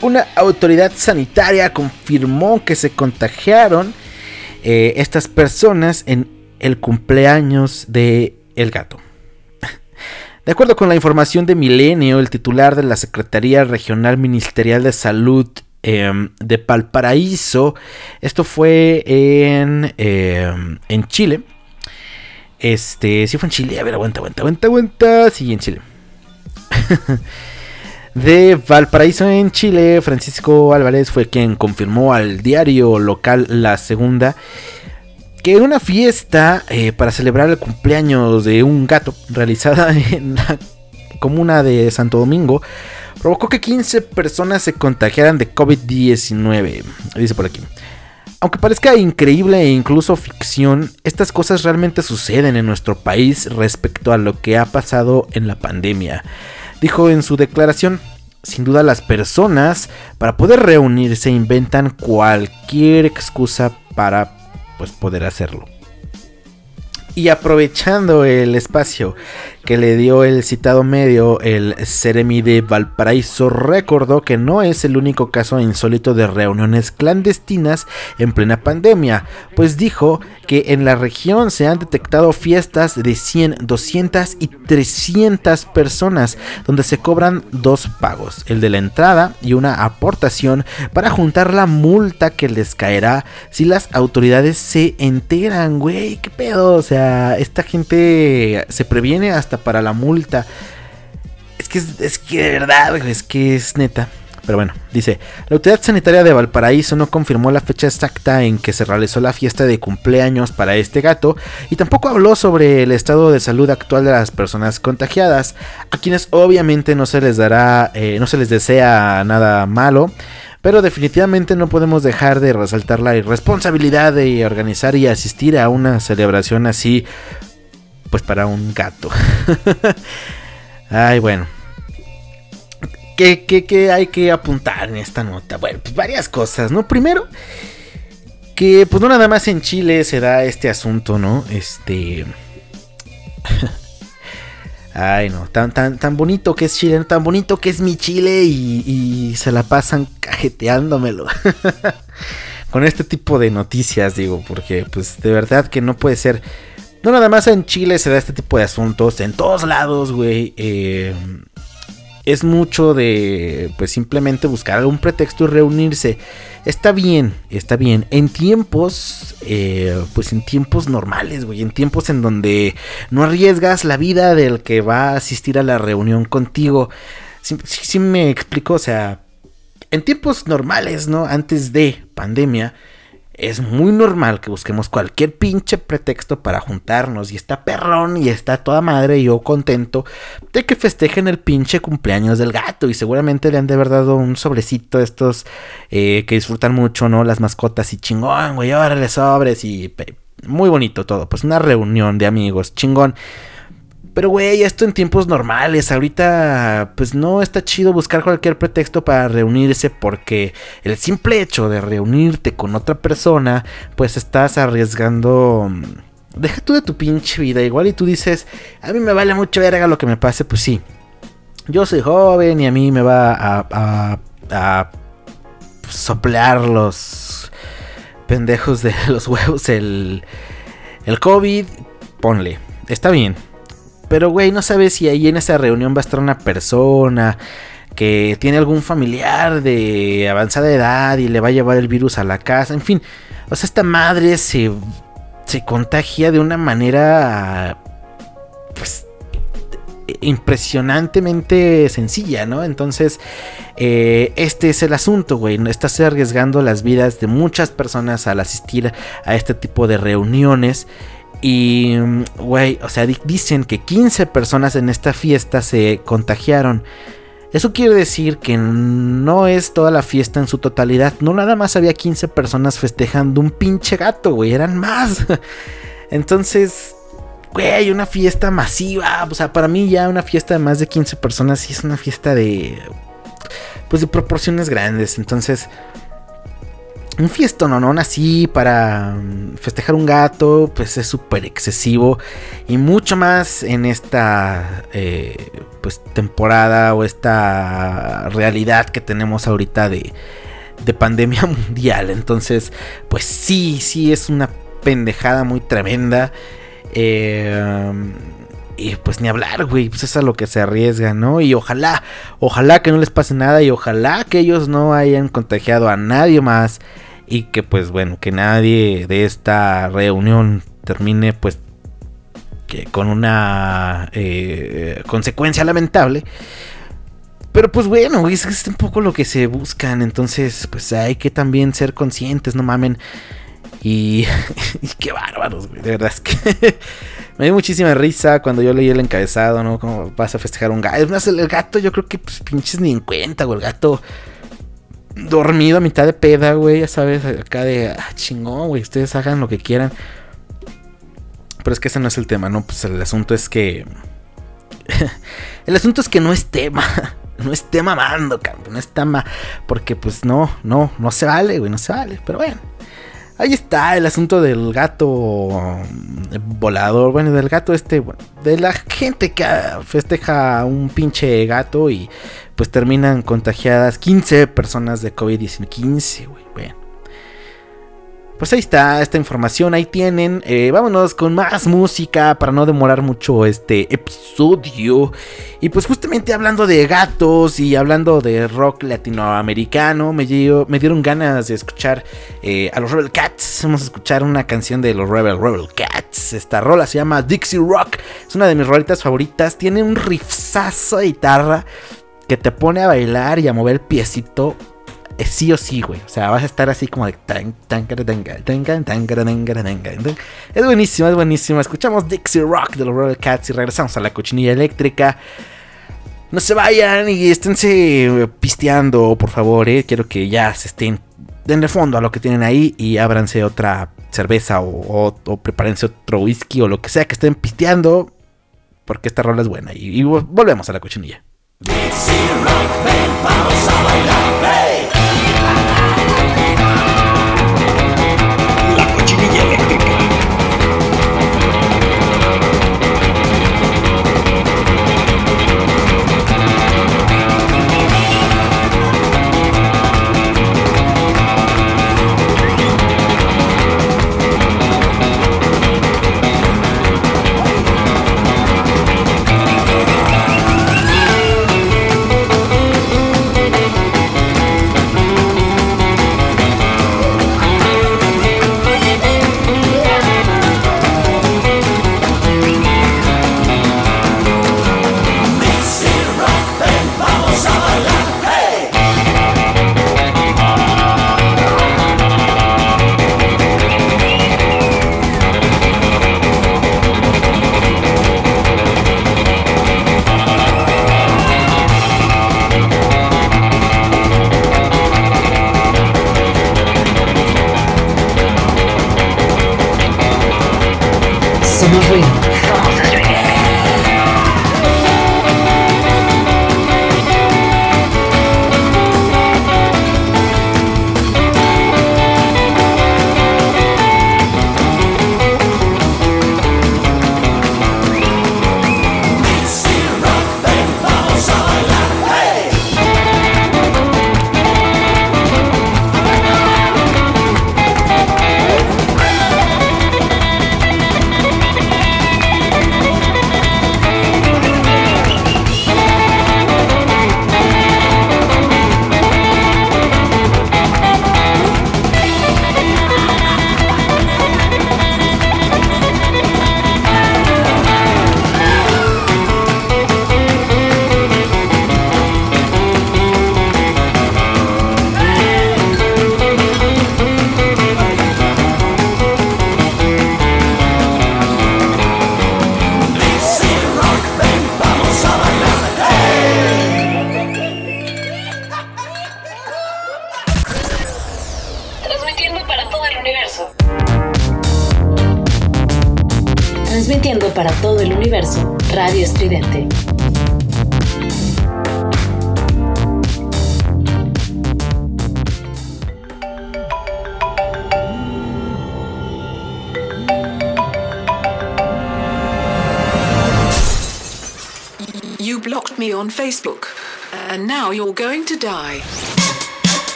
Una autoridad sanitaria confirmó que se contagiaron eh, estas personas en el cumpleaños de gato. De acuerdo con la información de Milenio, el titular de la Secretaría Regional Ministerial de Salud eh, de Valparaíso, esto fue en, eh, en Chile. Este, sí fue en Chile, a ver, aguanta, aguanta, aguanta, aguanta, sí, en Chile. de Valparaíso en Chile, Francisco Álvarez fue quien confirmó al diario local La Segunda que una fiesta eh, para celebrar el cumpleaños de un gato realizada en la comuna de Santo Domingo provocó que 15 personas se contagiaran de COVID-19. Dice por aquí. Aunque parezca increíble e incluso ficción, estas cosas realmente suceden en nuestro país respecto a lo que ha pasado en la pandemia. Dijo en su declaración, sin duda las personas para poder reunirse inventan cualquier excusa para pues poder hacerlo. Y aprovechando el espacio que le dio el citado medio, el Ceremi de Valparaíso recordó que no es el único caso insólito de reuniones clandestinas en plena pandemia, pues dijo que en la región se han detectado fiestas de 100, 200 y 300 personas, donde se cobran dos pagos, el de la entrada y una aportación para juntar la multa que les caerá si las autoridades se enteran, güey, qué pedo, o sea, esta gente se previene hasta para la multa. Es que es, que de verdad, es que es neta. Pero bueno, dice, la autoridad sanitaria de Valparaíso no confirmó la fecha exacta en que se realizó la fiesta de cumpleaños para este gato y tampoco habló sobre el estado de salud actual de las personas contagiadas, a quienes obviamente no se les dará, eh, no se les desea nada malo. Pero definitivamente no podemos dejar de resaltar la irresponsabilidad de organizar y asistir a una celebración así, pues para un gato. Ay, bueno. ¿Qué, qué, qué hay que apuntar en esta nota? Bueno, pues varias cosas, ¿no? Primero, que pues no nada más en Chile se da este asunto, ¿no? Este... Ay, no, tan, tan, tan bonito que es Chile, tan bonito que es mi Chile y, y se la pasan cajeteándomelo. Con este tipo de noticias, digo, porque pues de verdad que no puede ser... No nada más en Chile se da este tipo de asuntos, en todos lados, güey. Eh, es mucho de pues simplemente buscar algún pretexto y reunirse. Está bien, está bien. En tiempos, eh, pues en tiempos normales, güey. En tiempos en donde no arriesgas la vida del que va a asistir a la reunión contigo. Sí, sí- sí me explico, o sea, en tiempos normales, ¿no? Antes de pandemia, es muy normal que busquemos cualquier pinche pretexto para juntarnos. Y está perrón y está toda madre y yo contento de que festejen el pinche cumpleaños del gato. Y seguramente le han de haber dado un sobrecito estos eh, que disfrutan mucho, ¿no? Las mascotas y chingón, güey, órale sobres y muy bonito todo. Pues una reunión de amigos, chingón. Pero, güey, esto en tiempos normales. Ahorita, pues no está chido buscar cualquier pretexto para reunirse porque el simple hecho de reunirte con otra persona, pues estás arriesgando... mm, Deja tú de tu pinche vida. Igual y tú dices, a mí me vale mucho verga lo que me pase, pues sí. Yo soy joven y a mí me va a, a, a soplar los pendejos de los huevos el, el COVID. Ponle, está bien. Pero, güey, no sabes si ahí en esa reunión va a estar una persona que tiene algún familiar de avanzada edad y le va a llevar el virus a la casa. En fin, o sea, esta madre se, se contagia de una manera, pues, impresionantemente sencilla, ¿no? Entonces, eh, este es el asunto, güey. Estás arriesgando las vidas de muchas personas al asistir a este tipo de reuniones. Y, güey, o sea, di- dicen que 15 personas en esta fiesta se contagiaron. Eso quiere decir que no es toda la fiesta en su totalidad. No nada más había 15 personas festejando un pinche gato, güey. Eran más. Entonces, güey, una fiesta masiva. O sea, para mí ya una fiesta de más de 15 personas sí es una fiesta de... Pues de proporciones grandes. Entonces, un no, así para mm, festejar un gato, pues es súper excesivo. Y mucho más en esta eh, pues temporada o esta realidad que tenemos ahorita de, de pandemia mundial. Entonces, pues sí, sí es una pendejada muy tremenda. Eh, y pues ni hablar, güey, pues es a lo que se arriesga, ¿no? Y ojalá, ojalá que no les pase nada y ojalá que ellos no hayan contagiado a nadie más y que pues bueno, que nadie de esta reunión termine pues con una eh, consecuencia lamentable. Pero pues bueno, es, es un poco lo que se buscan, entonces pues hay que también ser conscientes, no mamen. Y, y qué bárbaros, güey. De verdad es que me dio muchísima risa cuando yo leí el encabezado, ¿no? Como vas a festejar un gato. Es más, el gato yo creo que pues pinches ni en cuenta, güey. El gato dormido a mitad de peda, güey. Ya sabes, acá de ah, chingón, güey. Ustedes hagan lo que quieran. Pero es que ese no es el tema, ¿no? Pues el asunto es que... el asunto es que no es tema. No esté mamando, cabrón. No está ma... Porque pues no, no, no se vale, güey. No se vale. Pero bueno. Ahí está el asunto del gato mm, volador. Bueno, del gato este. Bueno, de la gente que ah, festeja un pinche gato y pues terminan contagiadas 15 personas de COVID-19. 15, güey. Bueno. Pues ahí está esta información, ahí tienen. Eh, vámonos con más música para no demorar mucho este episodio. Y pues justamente hablando de gatos y hablando de rock latinoamericano, me, dio- me dieron ganas de escuchar eh, a los Rebel Cats. Vamos a escuchar una canción de los Rebel Rebel Cats. Esta rola se llama Dixie Rock. Es una de mis rolitas favoritas. Tiene un riffzazo de guitarra que te pone a bailar y a mover el piecito eh, sí o sí, güey. O sea, vas a estar así como de tan, tan, cara, tan, tan, tan. Es buenísimo, es buenísimo. Escuchamos Dixie Rock de los Rebel Cats y regresamos a la cochinilla eléctrica. No se vayan y esténse eh, pisteando, por favor, eh. Quiero que ya se estén. Denle fondo a lo que tienen ahí y ábranse otra cerveza o, o, prepárense otro whisky o lo que sea que estén pisteando. Porque esta rola es buena. Y, volvemos a la cochinilla. La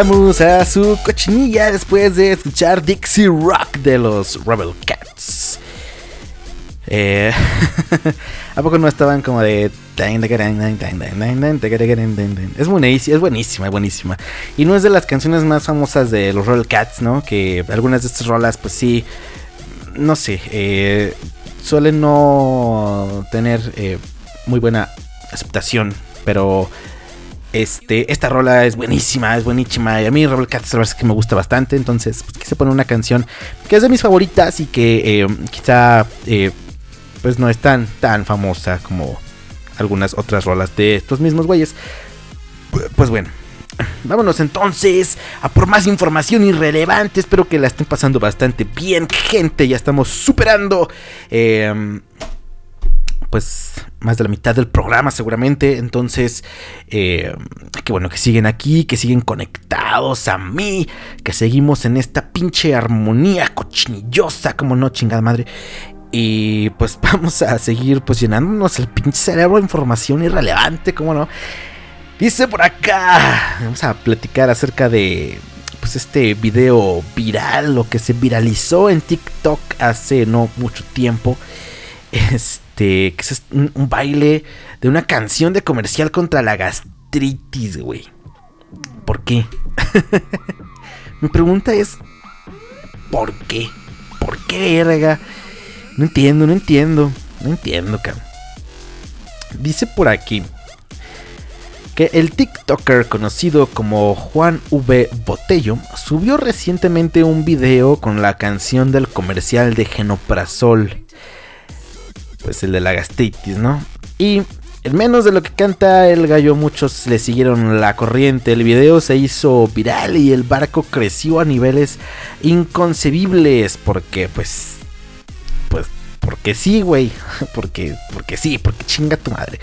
Regresamos a su cochinilla después de escuchar Dixie Rock de los Rebel Cats. Eh, ¿A poco no estaban como de... Es buenísima, es buenísima, es buenísima. Y no es de las canciones más famosas de los Rebel Cats, ¿no? Que algunas de estas rolas, pues sí, no sé, eh, suelen no tener eh, muy buena aceptación, pero este, esta rola es buenísima, es buenísima. Y a mí Rebel Cats es que me gusta bastante. Entonces, pues, quise poner una canción que es de mis favoritas y que eh, quizá eh, pues no es tan, tan famosa como algunas otras rolas de estos mismos güeyes. Pues bueno. Vámonos entonces a por más información irrelevante. Espero que la estén pasando bastante bien, gente. Ya estamos superando. eh, pues más de la mitad del programa seguramente. Entonces, eh, qué bueno que siguen aquí, que siguen conectados a mí, que seguimos en esta pinche armonía cochinillosa, como no, chingada madre. Y pues vamos a seguir pues llenándonos el pinche cerebro de información irrelevante, como no. Dice por acá, vamos a platicar acerca de pues este video viral, lo que se viralizó en TikTok hace no mucho tiempo. Este, que es un, un baile de una canción de comercial contra la gastritis, güey. ¿Por qué? Mi pregunta es, ¿por qué? ¿Por qué, verga? No entiendo, no entiendo, no entiendo, cabrón. Dice por aquí que el TikToker conocido como Juan V. Botello subió recientemente un video con la canción del comercial de Genoprazol. Pues el de la gastritis, ¿no? Y en menos de lo que canta el gallo, muchos le siguieron la corriente. El video se hizo viral y el barco creció a niveles inconcebibles. Porque, pues. Pues, porque sí, güey. Porque, porque sí, porque chinga tu madre.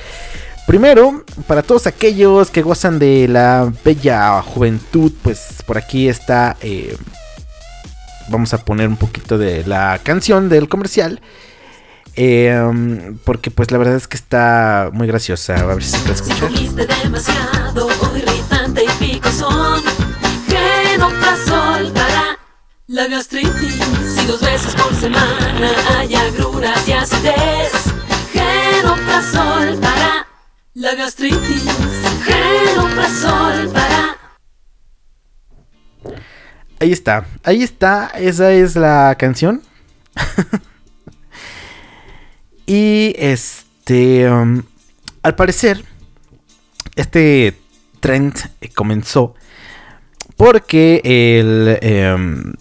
Primero, para todos aquellos que gozan de la bella juventud, pues por aquí está. eh, vamos a poner un poquito de la canción del comercial. Eh, porque pues la verdad es que está muy graciosa. A ver si se puede escuchar. Demasiado, irritante y picosón. Para la gastritis. Si dos veces por semana hay agruras y acidez. Genoprazol para la gastritis. Genoprazol para Ahí está, ahí está, esa es la canción. y este, um, al parecer, este trend eh, comenzó porque el, em,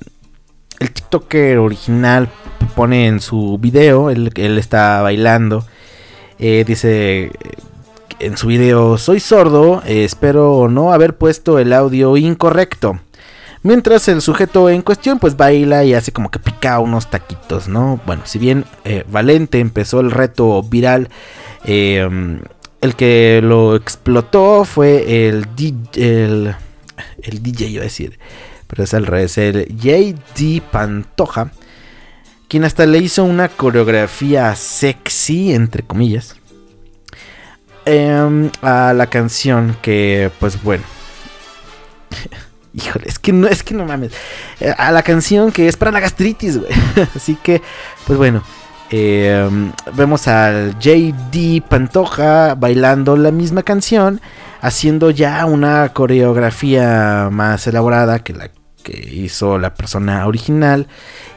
el TikToker original pone en su video, él, él está bailando, eh, dice eh, en su video, soy sordo, eh, espero no haber puesto el audio incorrecto. Mientras el sujeto en cuestión pues baila y hace como que pica unos taquitos, ¿no? Bueno, si bien eh, Valente empezó el reto viral, eh, el que lo explotó fue el, el, el DJ, iba a decir, pero es al revés, el JD Pantoja, quien hasta le hizo una coreografía sexy, entre comillas, em, a la canción que pues bueno. Híjole, es que no, es que no mames. Eh, A la canción que es para la gastritis, güey. Así que, pues bueno. eh, vemos al JD Pantoja bailando la misma canción. Haciendo ya una coreografía más elaborada que la que hizo la persona original.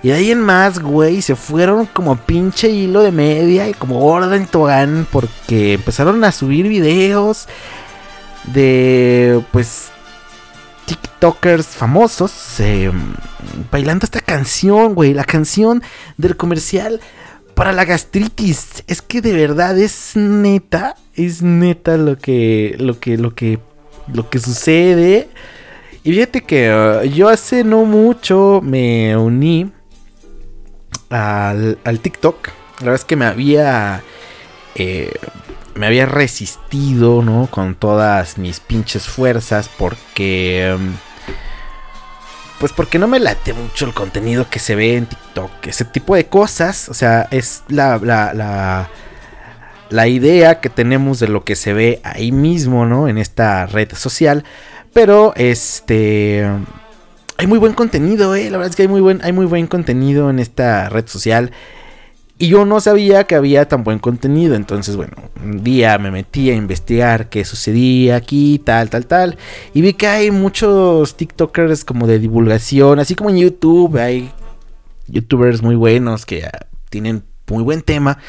Y de ahí en más, güey, se fueron como pinche hilo de media y como gorda en tobogán. Porque empezaron a subir videos de, pues, TikTokers famosos eh, bailando esta canción, güey. La canción del comercial para la gastritis. Es que de verdad es neta, es neta lo que, lo que, lo que, lo que sucede. Y fíjate que uh, yo hace no mucho me uní al, al TikTok. La verdad es que me había, eh, me había resistido, ¿no? Con todas mis pinches fuerzas porque... um, pues porque no me late mucho el contenido que se ve en TikTok. Ese tipo de cosas. O sea, es la, la, la, la idea que tenemos de lo que se ve ahí mismo, ¿no? En esta red social. Pero este. Hay muy buen contenido, eh. La verdad es que hay muy buen, hay muy buen contenido en esta red social. Y yo no sabía que había tan buen contenido. Entonces, bueno, un día me metí a investigar qué sucedía aquí, tal, tal, tal. Y vi que hay muchos TikTokers como de divulgación. Así como en YouTube hay YouTubers muy buenos que tienen muy buen tema.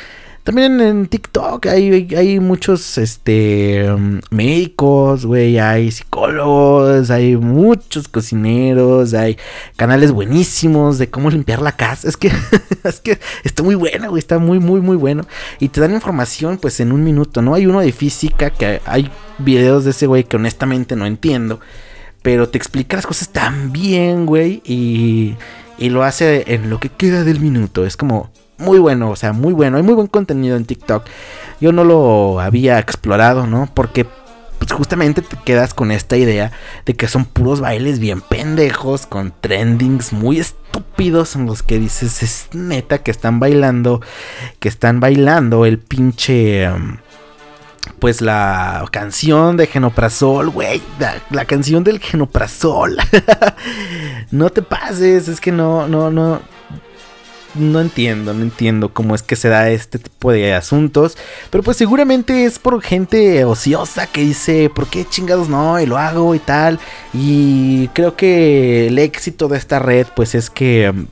También en TikTok hay, hay muchos este, um, médicos, güey, hay psicólogos, hay muchos cocineros, hay canales buenísimos de cómo limpiar la casa. Es que, es que está muy buena, güey, está muy, muy, muy bueno. Y te dan información pues en un minuto, ¿no? Hay uno de física que hay videos de ese güey que honestamente no entiendo. Pero te explica las cosas tan bien, güey, y, y lo hace en lo que queda del minuto. Es como muy bueno, o sea, muy bueno. Hay muy buen contenido en TikTok. Yo no lo había explorado, ¿no? Porque pues justamente te quedas con esta idea de que son puros bailes bien pendejos, con trendings muy estúpidos en los que dices, es neta que están bailando, que están bailando el pinche... um, pues la canción de Genoprazol, güey, la, la canción del Genoprazol. no te pases, es que no, no, no, no entiendo, no entiendo cómo es que se da este tipo de asuntos. Pero pues seguramente es por gente ociosa que dice, ¿por qué chingados no? Y lo hago y tal. Y creo que el éxito de esta red pues es que... mm,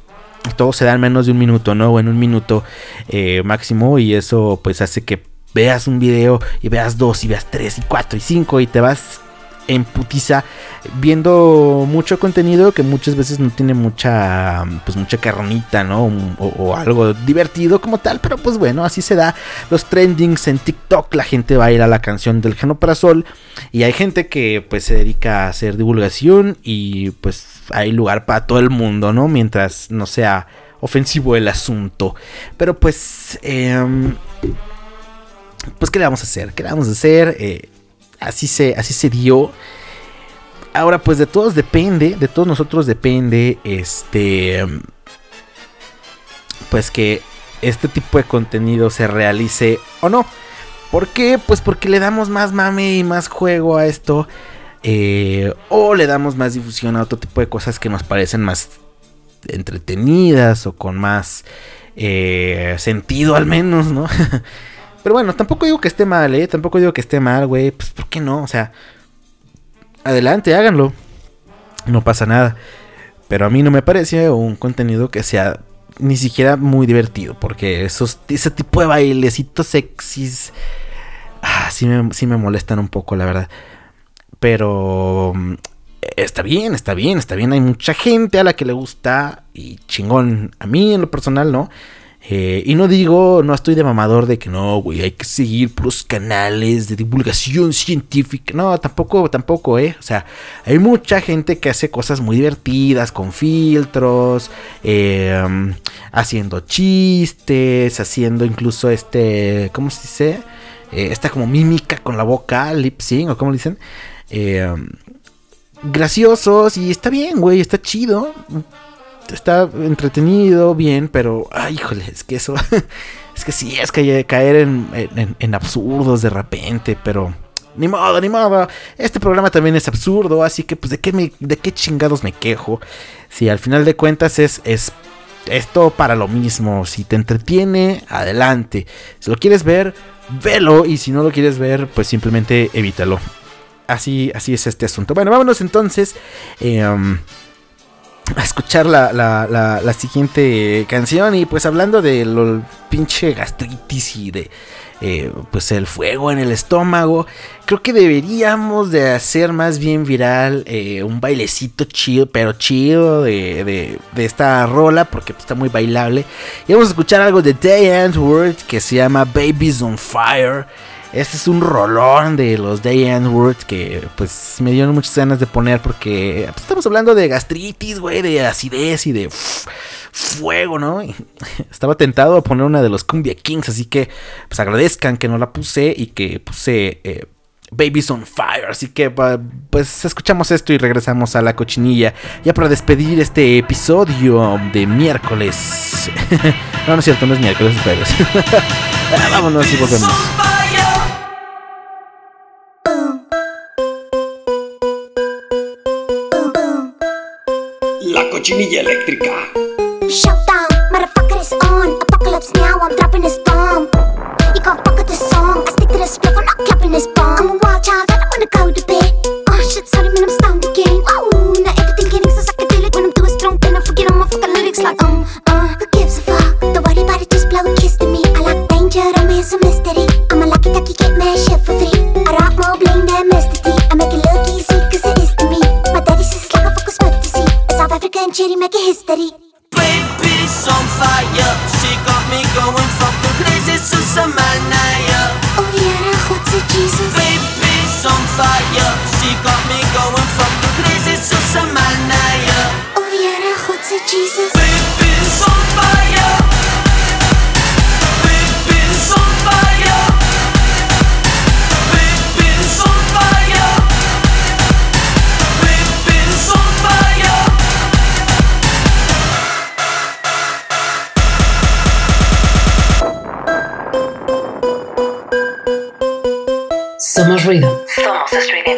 Todo se da en menos de un minuto, ¿no? O en un minuto eh, máximo. Y eso pues hace que veas un video y veas dos y veas tres y cuatro y cinco y te vas en putiza viendo mucho contenido que muchas veces no tiene mucha pues mucha carronita, ¿no? O, algo divertido como tal, pero pues bueno, así se da los trendings en TikTok, la gente baila la canción del Genoprazol y hay gente que pues se dedica a hacer divulgación y pues hay lugar para todo el mundo, ¿no? Mientras no sea ofensivo el asunto. Pero pues em, pues qué le vamos a hacer? ¿Qué le vamos a hacer? Eh, así se, así se dio. Ahora, pues de todos depende, de todos nosotros depende, este, pues que este tipo de contenido se realice o no. ¿Por qué? Pues porque le damos más mame y más juego a esto. eh, o le damos más difusión a otro tipo de cosas que nos parecen más entretenidas o con más eh, sentido al menos, ¿no? Pero bueno, tampoco digo que esté mal, ¿eh? Tampoco digo que esté mal, güey. Pues, ¿por qué no? O sea, adelante, háganlo. No pasa nada. Pero a mí no me parece un contenido que sea ni siquiera muy divertido. Porque esos, ese tipo de bailecitos sexys. Ah, sí, me, sí me molestan un poco, la verdad. Pero mm, está bien, está bien, está bien. Hay mucha gente a la que le gusta. Y chingón. A mí en lo personal, ¿no? Eh, y no digo, no estoy de mamador de que no, güey, hay que seguir puros canales de divulgación científica. No, tampoco, tampoco, ¿eh? O sea, hay mucha gente que hace cosas muy divertidas, con filtros, eh, haciendo chistes, haciendo incluso este, ¿cómo se dice? Eh, esta como mímica con la boca, lip sync, o como dicen. Eh, graciosos y está bien, güey, está chido está entretenido, bien, pero, ay, híjole, es que eso, es que sí, es que caer en, en, absurdos de repente, pero ni modo, ni modo. Este programa también es absurdo, así que, pues, ¿de qué, me, de qué chingados me quejo? Si al final de cuentas es, es esto para lo mismo, si te entretiene, adelante. Si lo quieres ver, velo, y si no lo quieres ver, pues simplemente evítalo. Así, así es este asunto. Bueno, vámonos entonces. Eh, a escuchar la, la, la, siguiente canción. Y pues hablando del pinche gastritis y de eh, pues el fuego en el estómago, creo que deberíamos de hacer más bien viral eh, un bailecito chido, pero chido de, de, de, esta rola porque está muy bailable. Y vamos a escuchar algo de Day and World que se llama Babies on Fire. Este es un rolón de los Day and Wood que pues me dieron muchas ganas de poner porque pues, estamos hablando de gastritis, güey, de acidez y de fuego, ¿no? Estaba tentado a poner una de los Cumbia Kings, así que pues agradezcan que no la puse y que puse eh, Babies on Fire, así que pues escuchamos esto y regresamos a la cochinilla ya para despedir este episodio de miércoles. no, no es cierto, no es miércoles, es. Ah, vámonos y volvemos. chinilla eléctrica. Shout motherfucker is on. Apocalypse now, I'm dropping this bomb. You can't fuck with the song. I stick to the riff, I'm not clapping this bomb. I'm a wild child, I don't wanna go to bed. Oh shit, sorry man, I'm stoned again. के history Nossa Streaming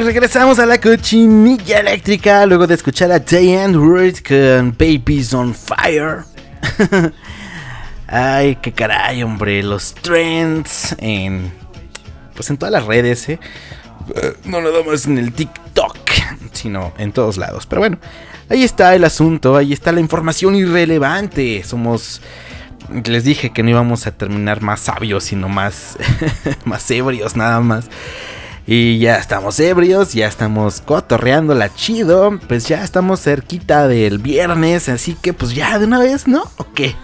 Regresamos a la cochinilla eléctrica luego de escuchar a Diane Root con Babies on Fire. Ay, qué caray, hombre, los trends en pues en todas las redes, ¿eh? Eh, No nada más en el TikTok, sino en todos lados. Pero bueno, ahí está el asunto, ahí está la información irrelevante. Somos les dije que no íbamos a terminar más sabios, sino más más ebrios nada más. Y ya estamos ebrios, ya estamos cotorreando la chido. Pues ya estamos cerquita del viernes. Así que pues ya de una vez, ¿no? ¿O qué?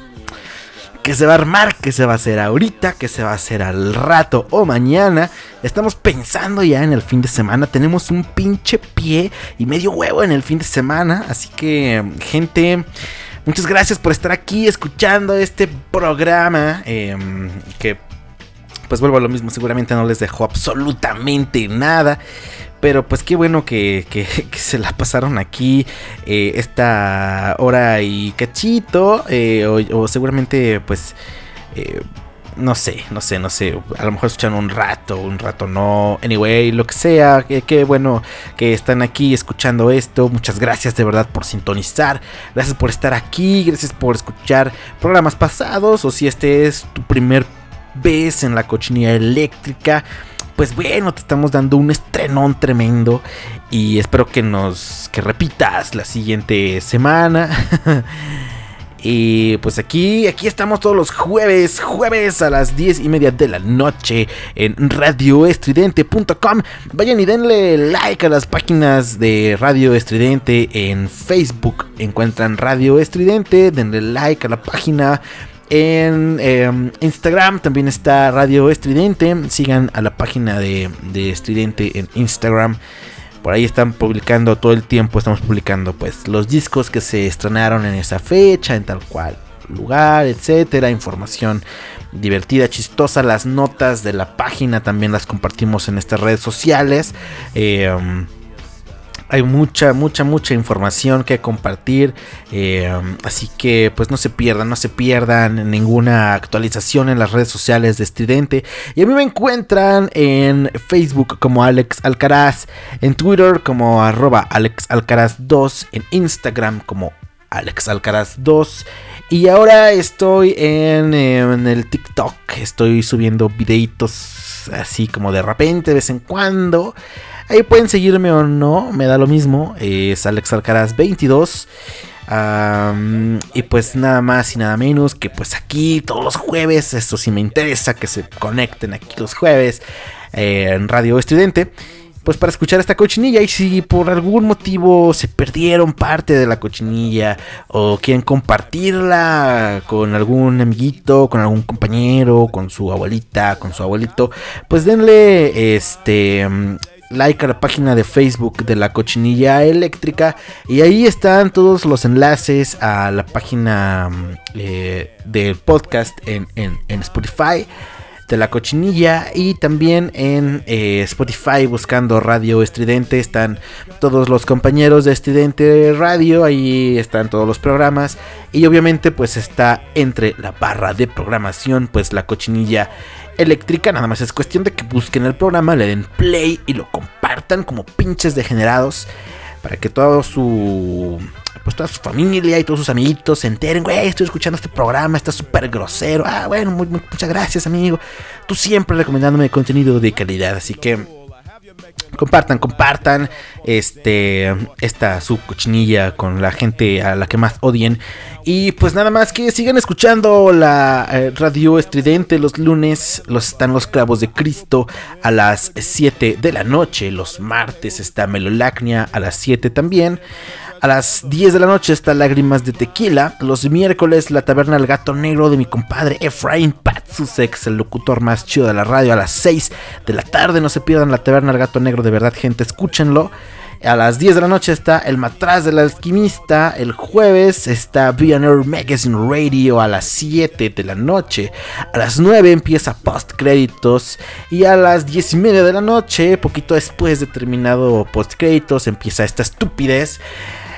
¿Qué se va a armar? ¿Qué se va a hacer ahorita? ¿Qué se va a hacer al rato o mañana? Estamos pensando ya en el fin de semana. Tenemos un pinche pie y medio huevo en el fin de semana. Así que, gente, muchas gracias por estar aquí escuchando este programa. eh, que pues vuelvo a lo mismo, seguramente no les dejó absolutamente nada. Pero pues qué bueno que, que- se la pasaron aquí eh, esta hora y cachito. eh, o, seguramente pues... eh, no sé, no sé, no sé. A lo mejor escuchan un rato, un rato no. Anyway, lo que sea. Qué bueno que están aquí escuchando esto. Muchas gracias de verdad por sintonizar. Gracias por estar aquí. Gracias por escuchar programas pasados. O si este es tu primer vez en la cochinilla eléctrica. Pues bueno, te estamos dando un estrenón tremendo. Y espero que nos. que repitas la siguiente semana. Y pues aquí, aquí estamos todos los jueves, jueves a las 10 y media de la noche en radioestridente.com. Vayan y denle like a las páginas de Radio Estridente en Facebook. Encuentran Radio Estridente, denle like a la página. En em, Instagram también está Radio Estridente. Sigan a la página de, de Estridente en Instagram. Por ahí están publicando todo el tiempo, estamos publicando pues los discos que se estrenaron en esa fecha, en tal cual lugar, etcétera, información divertida, chistosa, las notas de la página también las compartimos en estas redes sociales. Eh, hay mucha, mucha, mucha información que compartir. eh, así que pues no se pierdan, no se pierdan ninguna actualización en las redes sociales de Estridente. Y a mí me encuentran en Facebook como Alex Alcaraz, en Twitter como arroba Alex Alcaraz 2, en Instagram como Alex Alcaraz 2. Y ahora estoy en, en el TikTok. Estoy subiendo videitos así como de repente, de vez en cuando. Ahí pueden seguirme o no, me da lo mismo. Es Alex Alcaraz 22. Am, y pues nada más y nada menos que pues aquí todos los jueves, esto sí me interesa que se conecten aquí los jueves eh, en Radio Estudiante. Pues para escuchar esta cochinilla y si por algún motivo se perdieron parte de la cochinilla o quieren compartirla con algún amiguito, con algún compañero, con su abuelita, con su abuelito, pues denle este like a la página de Facebook de la cochinilla eléctrica. Y ahí están todos los enlaces a la página mm, eh, del podcast en, en- en Spotify de la cochinilla. Y también en eh, Spotify buscando Radio Estridente. Están todos los compañeros de Estridente Radio. Ahí están todos los programas. Y obviamente pues está entre la barra de programación pues la cochinilla nada más es cuestión de que busquen el programa le den play y lo compartan como pinches degenerados para que todo su pues toda su familia y todos sus amiguitos se enteren, güey, estoy escuchando este programa, está súper grosero. Ah, bueno, muchas gracias, amigo. Tú siempre recomendándome contenido de calidad, así que compartan, compartan este esta su cochinilla con la gente a la que más odien. Y pues nada más que sigan escuchando la eh, radio estridente los lunes. Los están los clavos de Cristo a las 7 de la noche. Los martes está Melolacnia a las 7 también a las 10 de la noche está Lágrimas de Tequila. Los miércoles la taberna El Gato Negro de mi compadre Efraín Patsusek, el locutor más chido de la radio. A las 6 de la tarde no se pierdan la taberna El Gato Negro, de verdad gente, escúchenlo. A las 10 de la noche está El Matraz del Alquimista. El jueves está BNR Magazine Radio a las 7 de la noche. A las 9 empieza Post Créditos. Y a las 10 y media de la noche, poquito después de terminado Post Créditos, empieza esta estupidez.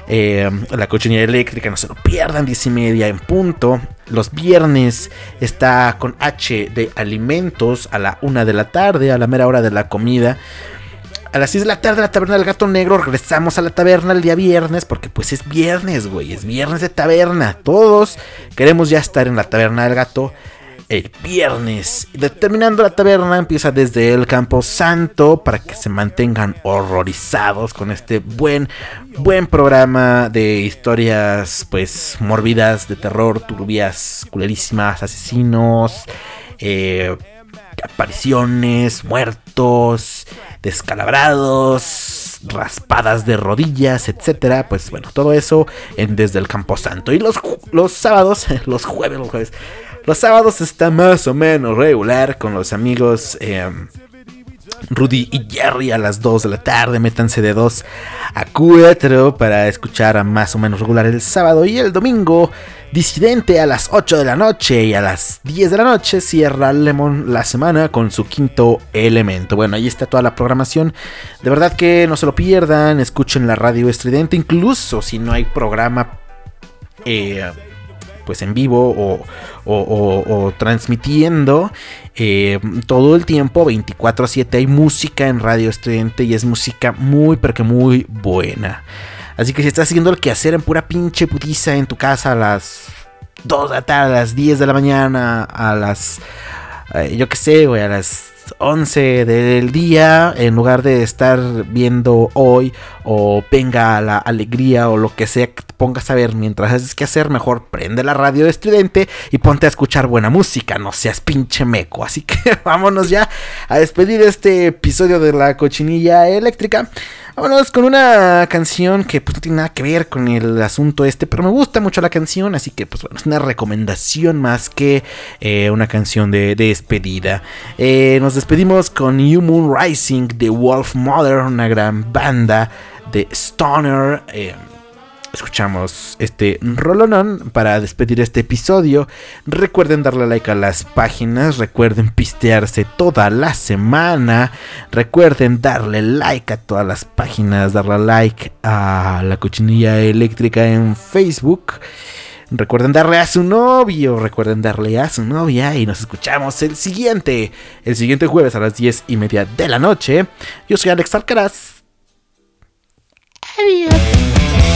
Eh, la cochinilla eléctrica, no se lo pierdan, 10 y media en punto. Los viernes está con H de alimentos a la 1 de la tarde, a la mera hora de la comida. a las 6 de la tarde la taberna del gato negro. Regresamos a la taberna el día viernes porque pues es viernes, güey. Es viernes de taberna. Todos queremos ya estar en la taberna del gato el viernes. Terminando la taberna empieza desde el Campo Santo para que se mantengan horrorizados con este buen, buen programa de historias pues morbidas, de terror, turbias, culerísimas, asesinos, eh, apariciones, muertos, descalabrados, raspadas de rodillas, etcétera. Pues bueno, todo eso en desde el Campo Santo. Y los, los sábados, los jueves, los jueves los sábados está más o menos regular con los amigos eh, Rudy y Jerry a las 2 de la tarde. Métanse de 2 a 4 para escuchar a más o menos regular el sábado. Y el domingo, Disidente a las 8 de la noche y a las 10 de la noche cierra Lemon la semana con su quinto elemento. Bueno, ahí está toda la programación. De verdad que no se lo pierdan. Escuchen la radio estridente. Incluso si no hay programa. Eh, pues en vivo o, transmitiendo eh, todo el tiempo 24/7 hay música en Radio Estudiante y es música muy pero que muy buena. Así que si estás haciendo el quehacer en pura pinche putiza en tu casa a las 2 de la tarde, a las 10 de la mañana, a las eh, yo qué sé, güey, a las 11 del día, en lugar de estar viendo hoy o venga la alegría o lo que sea que pongas a ver mientras haces que hacer, mejor prende la radio de estudiante y ponte a escuchar buena música, no seas pinche meco. Así que vámonos ya a despedir este episodio de la cochinilla eléctrica. Vámonos con una canción que pues, no tiene nada que ver con el asunto este, pero me gusta mucho la canción, así que pues bueno, es una recomendación más que eh, una canción de, despedida. Eh, nos despedimos con New Moon Rising de Wolf Mother, una gran banda de Stoner. Eh, escuchamos este rolonón para despedir este episodio. Recuerden darle like a las páginas, recuerden pistearse toda la semana, recuerden darle like a todas las páginas, darle like a la cochinilla eléctrica en Facebook. Recuerden darle a su novio, recuerden darle a su novia y nos escuchamos el siguiente, el siguiente jueves a las 10 y media de la noche. Yo soy Alex Alcaraz. Adiós.